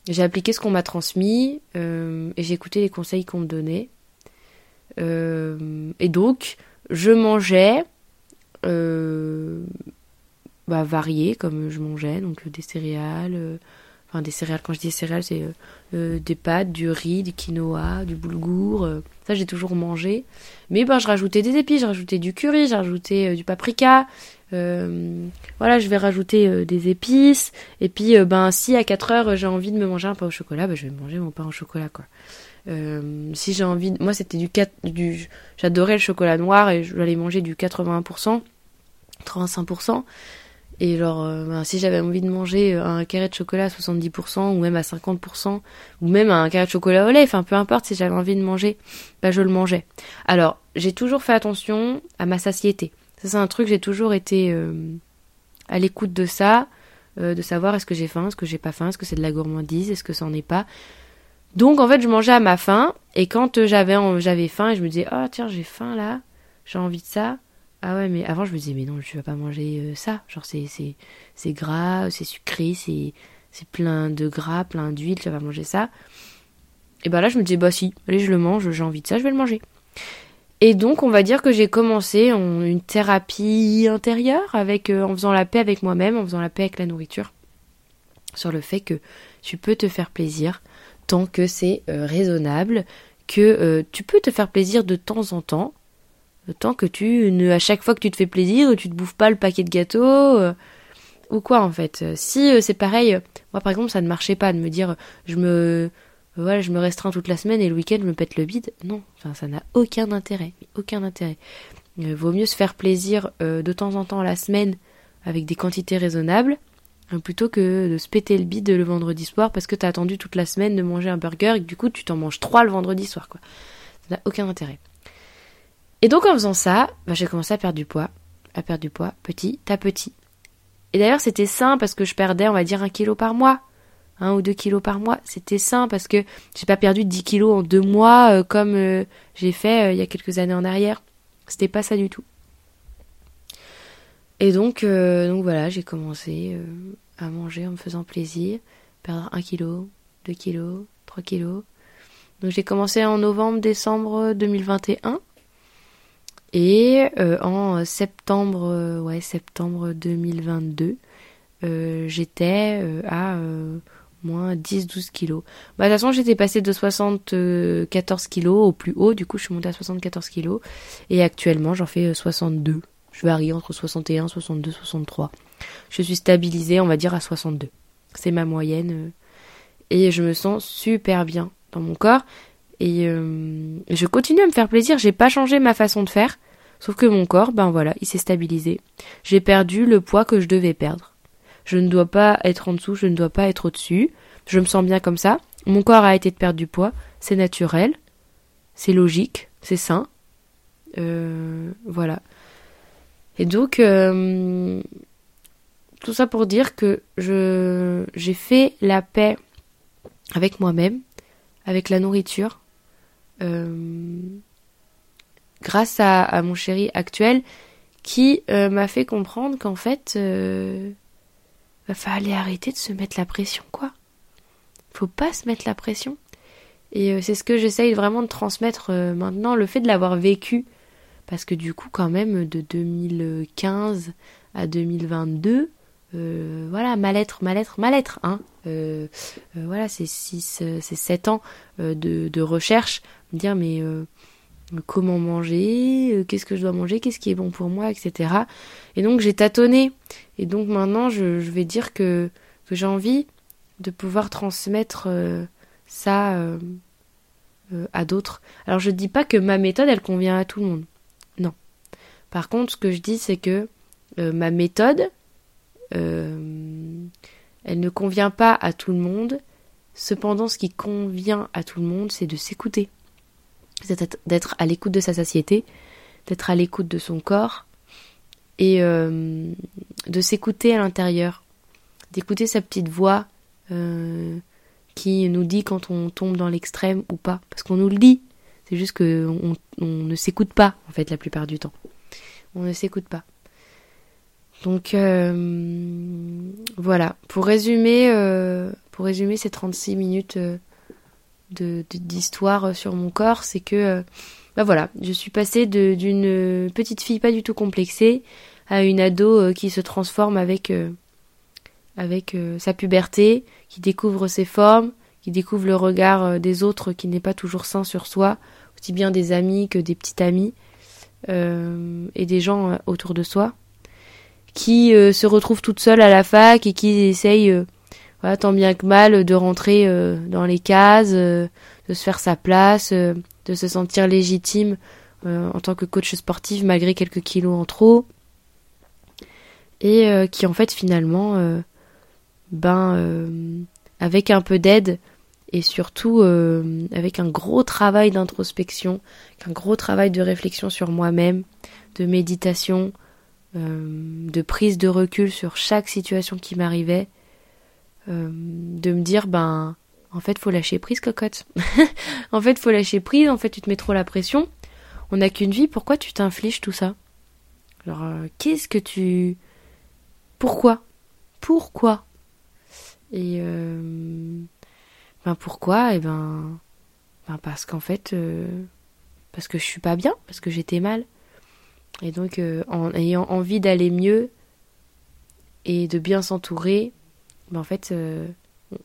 J'ai appliqué ce qu'on m'a transmis et j'ai écouté les conseils qu'on me donnait. et donc je mangeais bah, variés comme je mangeais, donc euh, des céréales, euh, enfin des céréales, quand je dis céréales, c'est euh, des pâtes, du riz, du quinoa, du boulgour, ça j'ai toujours mangé. Mais ben je rajoutais des épices, je rajoutais du curry, rajouté du paprika, voilà, je vais rajouter des épices. Et puis, ben, si à 4 heures j'ai envie de me manger un pain au chocolat, ben, je vais manger mon pain au chocolat, quoi. si j'ai envie, moi c'était du 4, du, j'adorais le chocolat noir et je j'allais manger du 81%, 35%. Et genre, euh, ben, si j'avais envie de manger euh, un carré de chocolat à 70% ou même à 50%, ou même un carré de chocolat au lait, enfin peu importe, si j'avais envie de manger, bah je le mangeais. Alors, j'ai toujours fait attention à ma satiété. Ça c'est un truc, j'ai toujours été euh, à l'écoute de ça, de savoir est-ce que j'ai faim, est-ce que j'ai pas faim, est-ce que c'est de la gourmandise, est-ce que ça est pas. Donc en fait, je mangeais à ma faim, et quand j'avais j'avais faim, et je me disais, oh tiens, j'ai faim là, j'ai envie de ça, ah ouais, mais avant je me disais, mais non, je vais pas manger euh, ça. Genre, c'est, c'est, c'est gras, c'est sucré, c'est, c'est plein de gras, plein d'huile, tu vas pas manger ça. Et bah là, je me disais, bah si, allez, je le mange, j'ai envie de ça, je vais le manger. Et donc, on va dire que j'ai commencé en une thérapie intérieure, avec, euh, en faisant la paix avec moi-même, en faisant la paix avec la nourriture, sur le fait que tu peux te faire plaisir tant que c'est euh, raisonnable, que tu peux te faire plaisir de temps en temps, Tant que tu ne, à chaque fois que tu te fais plaisir, tu te bouffes pas le paquet de gâteaux, euh, ou quoi en fait. Si euh, c'est pareil, moi par exemple ça ne marchait pas de me dire je me voilà, je me restreins toute la semaine et le week-end je me pète le bide. Non, ça n'a aucun intérêt, aucun intérêt. Il vaut mieux se faire plaisir euh, de temps en temps la semaine avec des quantités raisonnables plutôt que de se péter le bide le vendredi soir parce que t'as attendu toute la semaine de manger un burger et du coup tu t'en manges trois le vendredi soir quoi. Ça n'a aucun intérêt. Et donc en faisant ça, bah, j'ai commencé à perdre du poids, à perdre du poids petit à petit. Et d'ailleurs c'était sain parce que je perdais on va dire un kilo par mois, un ou deux kilos par mois. C'était sain parce que j'ai pas perdu 10 kilos en deux mois euh, comme euh, j'ai fait euh, il y a quelques années en arrière. C'était pas ça du tout. Et donc, donc voilà, j'ai commencé à manger en me faisant plaisir, perdre un kilo, deux kilos, trois kilos. Donc j'ai commencé en novembre-décembre 2021. Et euh, en septembre, euh, ouais, septembre 2022, euh, j'étais à moins 10-12 kilos. Bah, de toute façon, j'étais passée de 74 kilos au plus haut, du coup, je suis montée à 74 kilos. Et actuellement, j'en fais 62. Je varie entre 61, 62, 63. Je suis stabilisée, on va dire, à 62. C'est ma moyenne. et je me sens super bien dans mon corps. Et euh, je continue à me faire plaisir. J'ai pas changé ma façon de faire. Sauf que mon corps, ben voilà, il s'est stabilisé. J'ai perdu le poids que je devais perdre. Je ne dois pas être en dessous, je ne dois pas être au-dessus. Je me sens bien comme ça. Mon corps a été de perdre du poids. C'est naturel. C'est logique. C'est sain. voilà. Et donc, tout ça pour dire que je j'ai fait la paix avec moi-même, avec la nourriture, grâce à, mon chéri actuel qui m'a fait comprendre qu'en fait, va fallait arrêter de se mettre la pression, quoi. Faut pas se mettre la pression. Et euh, c'est ce que j'essaye vraiment de transmettre euh, maintenant, le fait de l'avoir vécu. Parce que du coup, quand même, de 2015 à 2022, euh, voilà, mal-être, mal-être, mal-être, hein. voilà, c'est 6, c'est 7 ans de, recherche. Me dire, mais comment manger, qu'est-ce que je dois manger, qu'est-ce qui est bon pour moi, etc. Et donc, j'ai tâtonné. Et donc, maintenant, je, vais dire que, j'ai envie de pouvoir transmettre ça euh, euh, à d'autres. Alors je ne dis pas que ma méthode elle convient à tout le monde. Non. Par contre, ce que je dis c'est que euh, ma méthode elle ne convient pas à tout le monde. Cependant, ce qui convient à tout le monde, c'est de s'écouter. D'être à l'écoute de sa satiété, d'être à l'écoute de son corps et de s'écouter à l'intérieur, d'écouter sa petite voix qui nous dit quand on tombe dans l'extrême ou pas. Parce qu'on nous le dit. C'est juste qu'on on ne s'écoute pas, en fait, la plupart du temps. On ne s'écoute pas. Donc euh, voilà, pour résumer, euh, pour résumer ces 36 minutes euh, d'histoire sur mon corps, c'est que bah voilà, je suis passée d'une petite fille pas du tout complexée à une ado qui se transforme avec avec euh, sa puberté, qui découvre ses formes, qui découvre le regard euh, des autres qui n'est pas toujours sain sur soi, aussi bien des amis que des petits amis euh, et des gens autour de soi, qui se retrouve toute seule à la fac et qui essaye, voilà, tant bien que mal, de rentrer dans les cases, de se faire sa place, de se sentir légitime en tant que coach sportif malgré quelques kilos en trop, et qui en fait finalement ben euh, avec un peu d'aide et surtout euh, avec un gros travail d'introspection, un gros travail de réflexion sur moi-même, de méditation, euh, de prise de recul sur chaque situation qui m'arrivait, de me dire ben en fait faut lâcher prise cocotte. en fait faut lâcher prise, en fait tu te mets trop la pression. On n'a qu'une vie, pourquoi tu t'infliges tout ça? Alors qu'est-ce que tu pourquoi? Pourquoi? Et euh, ben pourquoi? Et ben, ben parce qu'en fait, euh, parce que je suis pas bien, parce que j'étais mal. Et donc, euh, en ayant envie d'aller mieux et de bien s'entourer, ben en fait,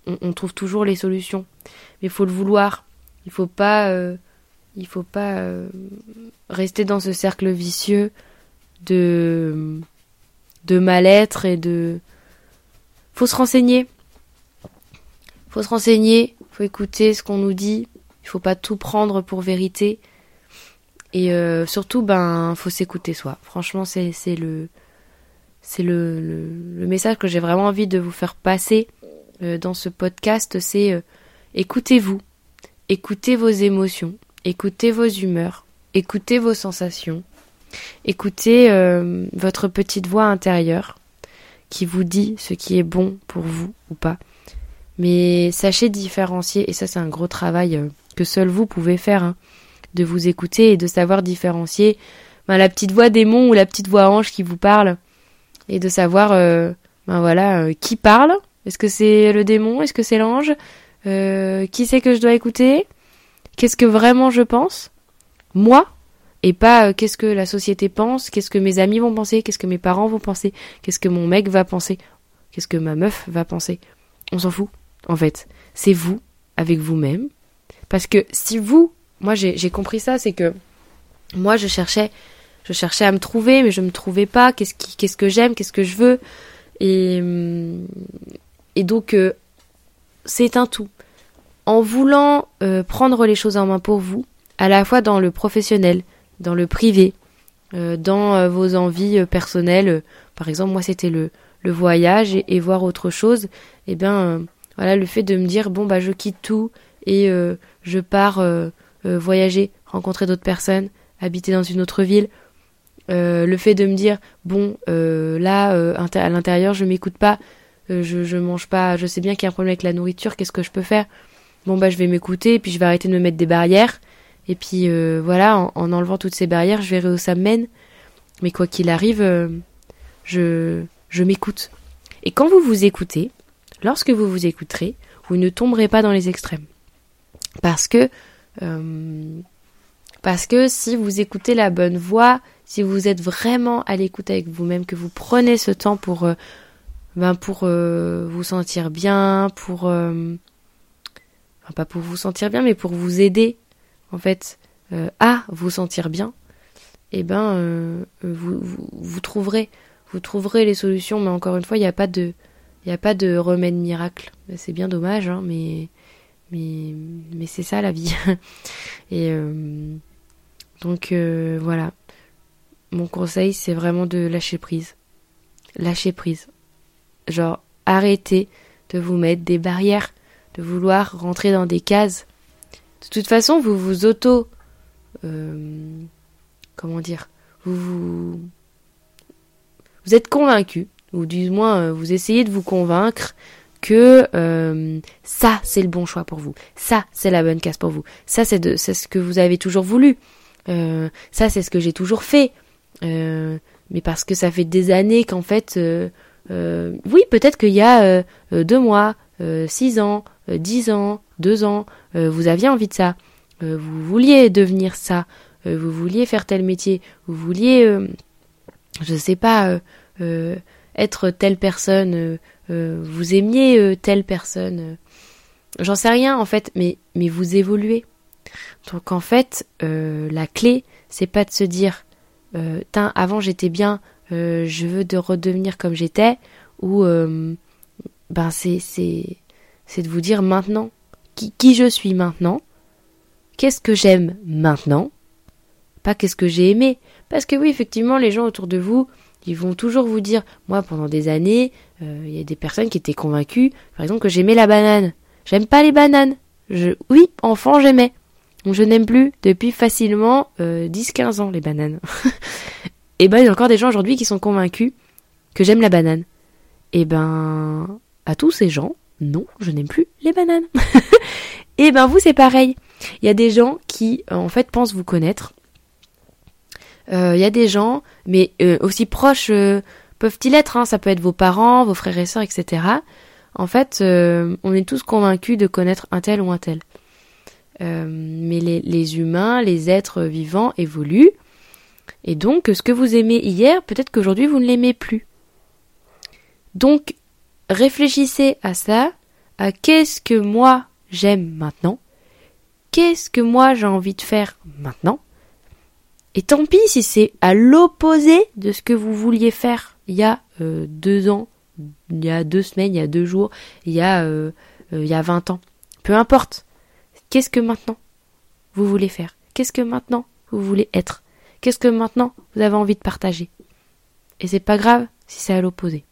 on, on, trouve toujours les solutions. Mais il faut le vouloir. Il faut pas, il faut pas rester dans ce cercle vicieux de mal-être et de. Faut se renseigner faut se renseigner, faut écouter ce qu'on nous dit, il faut pas tout prendre pour vérité. Et euh, surtout, ben, faut s'écouter soi. Franchement, c'est le c'est le, le, message que j'ai vraiment envie de vous faire passer euh, dans ce podcast. C'est euh, écoutez-vous, écoutez vos émotions, écoutez vos humeurs, écoutez vos sensations, écoutez votre petite voix intérieure qui vous dit ce qui est bon pour vous ou pas. Mais sachez différencier, et ça c'est un gros travail euh, que seul vous pouvez faire, hein, de vous écouter et de savoir différencier ben, la petite voix démon ou la petite voix ange qui vous parle, et de savoir euh, ben voilà euh, qui parle. Est-ce que c'est le démon? Est-ce que c'est l'ange? Qui c'est que je dois écouter? Qu'est-ce que vraiment je pense? Moi? Et pas qu'est-ce que la société pense, qu'est-ce que mes amis vont penser, qu'est-ce que mes parents vont penser, qu'est-ce que mon mec va penser, qu'est-ce que ma meuf va penser? On s'en fout en fait. C'est vous, avec vous-même. Parce que si vous, moi j'ai compris ça, c'est que moi je cherchais, je cherchais à me trouver, mais je me trouvais pas. Qu'est-ce qui, qu'est-ce que j'aime, qu'est-ce que je veux, et et donc euh, c'est un tout. En voulant euh, prendre les choses en main pour vous, à la fois dans le professionnel, dans le privé, euh, dans vos envies personnelles. par exemple, moi c'était le, le voyage et, et, voir autre chose. Et eh bien voilà, le fait de me dire bon bah je quitte tout et euh, je pars euh, euh, voyager, rencontrer d'autres personnes, habiter dans une autre ville, euh, le fait de me dire bon euh, là euh, à l'intérieur je m'écoute pas, je, je mange pas, je sais bien qu'il y a un problème avec la nourriture, qu'est-ce que je peux faire? Bon bah je vais m'écouter puis je vais arrêter de me mettre des barrières et puis voilà en, en, enlevant toutes ces barrières je verrai où ça me mène. Mais quoi qu'il arrive, je je m'écoute. Et quand vous vous écoutez, lorsque vous vous écouterez, vous ne tomberez pas dans les extrêmes. Parce que parce que si vous écoutez la bonne voix, si vous êtes vraiment à l'écoute avec vous-même, que vous prenez ce temps pour, euh, ben pour euh, vous sentir bien, pour, euh, enfin pas pour vous sentir bien, mais pour vous aider, en fait, à vous sentir bien, et eh ben, vous, vous, trouverez, vous trouverez les solutions. Mais encore une fois, il n'y a pas de, il a pas de remède miracle. C'est bien dommage, hein, mais, mais, mais c'est ça la vie. et donc voilà, mon conseil, c'est vraiment de lâcher prise. Lâcher prise. Genre, arrêtez de vous mettre des barrières, de vouloir rentrer dans des cases. De toute façon, vous vous auto. Euh, comment dire Vous vous. Vous êtes convaincu, ou du moins euh, vous essayez de vous convaincre que euh, ça c'est le bon choix pour vous, ça c'est la bonne case pour vous, ça c'est ce que vous avez toujours voulu, ça c'est ce que j'ai toujours fait, euh, mais parce que ça fait des années qu'en fait, euh, euh, oui, peut-être qu'il y a deux mois, six ans, dix ans, deux ans, vous aviez envie de ça, vous vouliez devenir ça, vous vouliez faire tel métier, vous vouliez, je sais pas, être telle personne, vous aimiez telle personne, j'en sais rien en fait, mais vous évoluez. Donc en fait, la clé, c'est pas de se dire euh, avant j'étais bien, euh, je veux de redevenir comme j'étais, ou euh, ben c'est c'est c'est de vous dire maintenant qui, qui je suis maintenant, qu'est-ce que j'aime maintenant, pas qu'est-ce que j'ai aimé, parce que oui effectivement les gens autour de vous ils vont toujours vous dire, moi pendant des années, il y a des personnes qui étaient convaincues, par exemple que j'aimais la banane. J'aime pas les bananes. Je, oui, enfant j'aimais je n'aime plus depuis facilement 10-15 euh, ans les bananes. et ben il y a encore des gens aujourd'hui qui sont convaincus que j'aime la banane. Et ben à tous ces gens, non, je n'aime plus les bananes. et ben vous c'est pareil. Il y a des gens qui euh, en fait pensent vous connaître. Euh, il y a des gens, mais aussi proches peuvent-ils être, hein, ça peut être vos parents, vos frères et sœurs, etc. En fait, on est tous convaincus de connaître un tel ou un tel. Euh, mais les, humains, les êtres vivants évoluent. Et donc, ce que vous aimez hier, peut-être qu'aujourd'hui, vous ne l'aimez plus. Donc, réfléchissez à ça, à qu'est-ce que moi j'aime maintenant, qu'est-ce que moi j'ai envie de faire maintenant? Et tant pis si c'est à l'opposé de ce que vous vouliez faire il y a euh, deux ans, il y a deux semaines, il y a deux jours, il y a, euh, il y a 20 ans. Peu importe. Qu'est-ce que maintenant vous voulez faire? Qu'est-ce que maintenant vous voulez être? Qu'est-ce que maintenant vous avez envie de partager? Et c'est pas grave si c'est à l'opposé.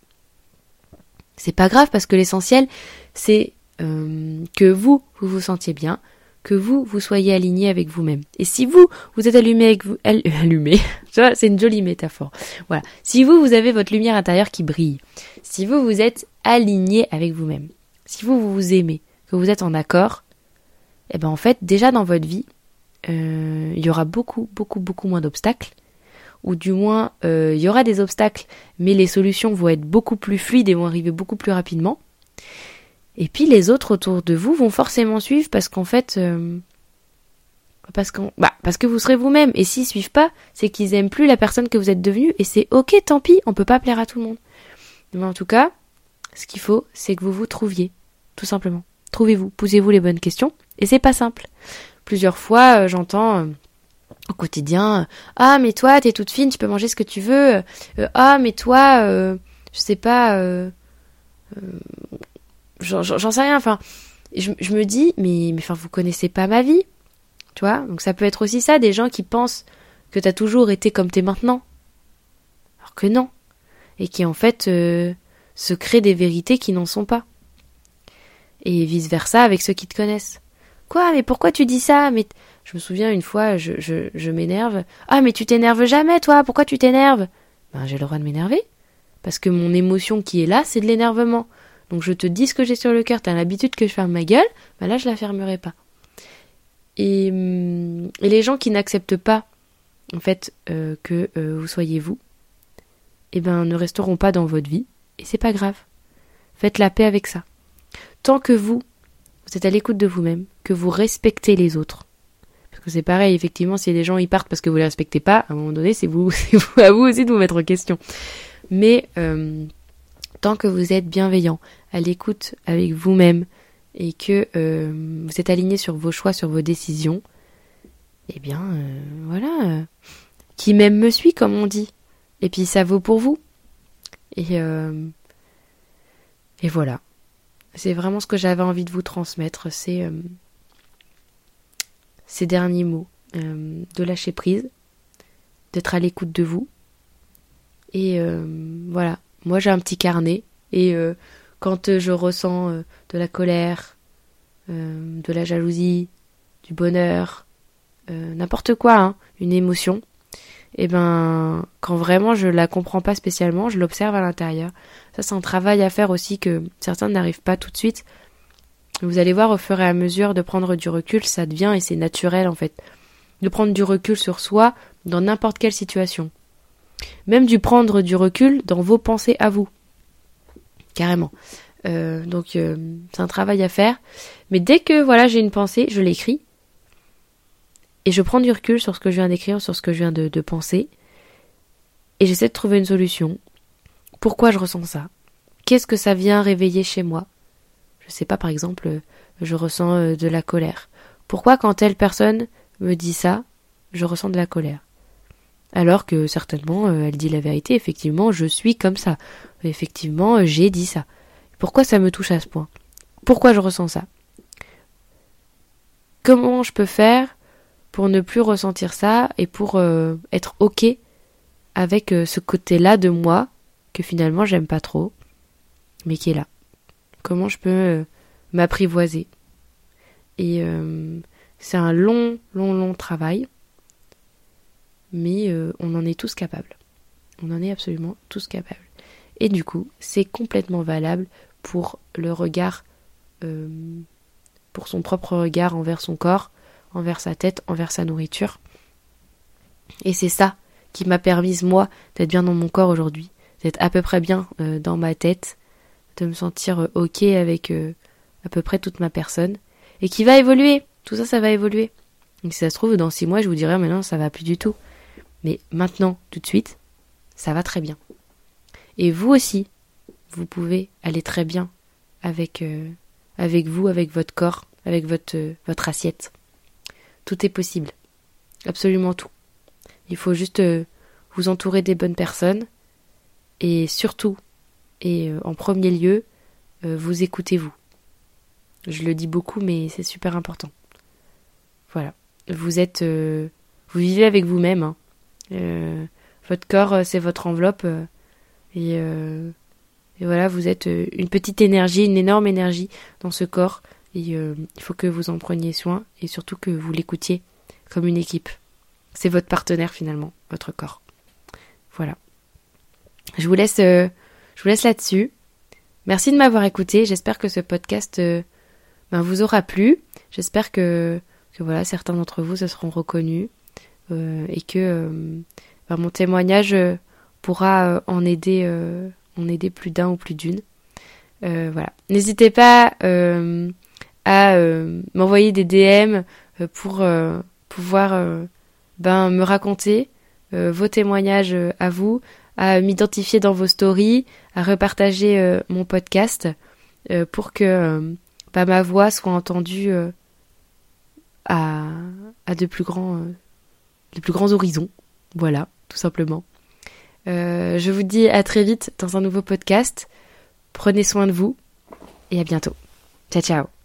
C'est pas grave parce que l'essentiel c'est euh, que vous vous vous sentiez bien, que vous vous soyez aligné avec vous-même. Et si vous vous êtes allumé avec vous, allumé, c'est une jolie métaphore. Voilà. Si vous vous avez votre lumière intérieure qui brille, si vous vous êtes aligné avec vous-même, si vous vous, vous aimez, que vous êtes en accord, et eh ben en fait déjà dans votre vie euh, il y aura beaucoup beaucoup beaucoup moins d'obstacles. Ou du moins euh, il y aura des obstacles mais les solutions vont être beaucoup plus fluides et vont arriver beaucoup plus rapidement. Et puis les autres autour de vous vont forcément suivre parce qu'en fait euh, parce bah parce que vous serez vous-même. Et s'ils suivent pas c'est qu'ils aiment plus la personne que vous êtes devenue et c'est ok tant pis on peut pas plaire à tout le monde. Mais en tout cas ce qu'il faut c'est que vous vous trouviez tout simplement. Trouvez-vous posez-vous les bonnes questions et c'est pas simple. Plusieurs fois, euh, j'entends euh, au quotidien Ah, mais toi, t'es toute fine, tu peux manger ce que tu veux. Euh, ah, mais toi, je sais pas. J'en sais rien. Enfin, je, me dis Mais, mais enfin, vous connaissez pas ma vie. Tu vois? Donc ça peut être aussi ça, des gens qui pensent que t'as toujours été comme t'es maintenant. Alors que non. Et qui en fait se créent des vérités qui n'en sont pas. Et vice versa avec ceux qui te connaissent. Quoi Mais pourquoi tu dis ça? Mais Je me souviens une fois, je, je, m'énerve. Ah, mais tu t'énerves jamais, toi Pourquoi tu t'énerves? Ben, j'ai le droit de m'énerver. Parce que mon émotion qui est là, c'est de l'énervement. Donc je te dis ce que j'ai sur le cœur, t'as l'habitude que je ferme ma gueule, ben là je la fermerai pas. Et, hum, les gens qui n'acceptent pas, en fait, euh, que euh, vous soyez vous, eh ben ne resteront pas dans votre vie, et c'est pas grave. Faites la paix avec ça. Tant que vous, vous êtes à l'écoute de vous-même, que vous respectez les autres. Parce que c'est pareil, effectivement, si les gens y partent parce que vous les respectez pas, à un moment donné, c'est vous, à vous aussi de vous mettre en question. Mais euh, tant que vous êtes bienveillant, à l'écoute avec vous-même, et que euh, vous êtes aligné sur vos choix, sur vos décisions, eh bien, euh, voilà. qui m'aime me suit, comme on dit. Et puis ça vaut pour vous. Et, et voilà. C'est vraiment ce que j'avais envie de vous transmettre, c'est ces derniers mots. euh, de lâcher prise, d'être à l'écoute de vous. Et euh, voilà, moi j'ai un petit carnet. Et euh, quand je ressens de la colère, de la jalousie, du bonheur, n'importe quoi, hein, une émotion, et ben quand vraiment je la comprends pas spécialement, je l'observe à l'intérieur. Ça c'est un travail à faire aussi que certains n'arrivent pas tout de suite. Vous allez voir au fur et à mesure de prendre du recul, ça devient et c'est naturel en fait. De prendre du recul sur soi dans n'importe quelle situation. Même du prendre du recul dans vos pensées à vous. Carrément. Euh, donc euh, c'est un travail à faire. Mais dès que voilà j'ai une pensée, je l'écris. Et je prends du recul sur ce que je viens d'écrire, sur ce que je viens de, de penser. Et j'essaie de trouver une solution. Pourquoi je ressens ça? Qu'est-ce que ça vient réveiller chez moi? Je sais pas, par exemple, euh, je ressens euh, de la colère. Pourquoi quand telle personne me dit ça, je ressens de la colère? Alors que certainement euh, elle dit la vérité, effectivement je suis comme ça, effectivement j'ai dit ça. Pourquoi ça me touche à ce point? Pourquoi je ressens ça? Comment je peux faire pour ne plus ressentir ça et pour être ok avec ce côté-là de moi que finalement j'aime pas trop, mais qui est là? Comment je peux euh, m'apprivoiser Et euh, c'est un long, long, long travail mais euh, on en est tous capables. On en est absolument tous capables. Et du coup, c'est complètement valable pour le regard, pour son propre regard envers son corps, envers sa tête, envers sa nourriture. Et c'est ça qui m'a permis, moi, d'être bien dans mon corps aujourd'hui, d'être à peu près bien dans ma tête, de me sentir euh, ok avec euh, à peu près toute ma personne, et qui va évoluer. Tout ça, ça va évoluer. Donc si ça se trouve, dans six mois, je vous dirai, mais non, ça va plus du tout. Mais maintenant, tout de suite, ça va très bien. Et vous aussi, vous pouvez aller très bien avec, euh, avec vous, avec votre corps, avec votre, votre assiette. Tout est possible. Absolument tout. Il faut juste vous entourer des bonnes personnes et surtout, et euh, en premier lieu, euh, vous écoutez vous. Je le dis beaucoup, mais c'est super important. Voilà. Vous êtes, euh, vous vivez avec vous-même. hein. Votre corps, c'est votre enveloppe. et, et voilà, vous êtes une petite énergie, une énorme énergie dans ce corps. Et il faut que vous en preniez soin et surtout que vous l'écoutiez comme une équipe. C'est votre partenaire finalement, votre corps. Voilà. Je vous laisse, je vous laisse là-dessus. Merci de m'avoir écouté. J'espère que ce podcast euh, ben, vous aura plu. J'espère que, voilà, certains d'entre vous se seront reconnus euh, et que euh, ben, mon témoignage pourra en aider, plus d'un ou plus d'une. Voilà. N'hésitez pas à m'envoyer des DM pour pouvoir ben, me raconter vos témoignages à vous, à m'identifier dans vos stories, à repartager euh, mon podcast euh, pour que euh, ben, ma voix soit entendue à, de plus grands, de plus grands horizons. Voilà, tout simplement. Je vous dis à très vite dans un nouveau podcast. Prenez soin de vous et à bientôt. Ciao ciao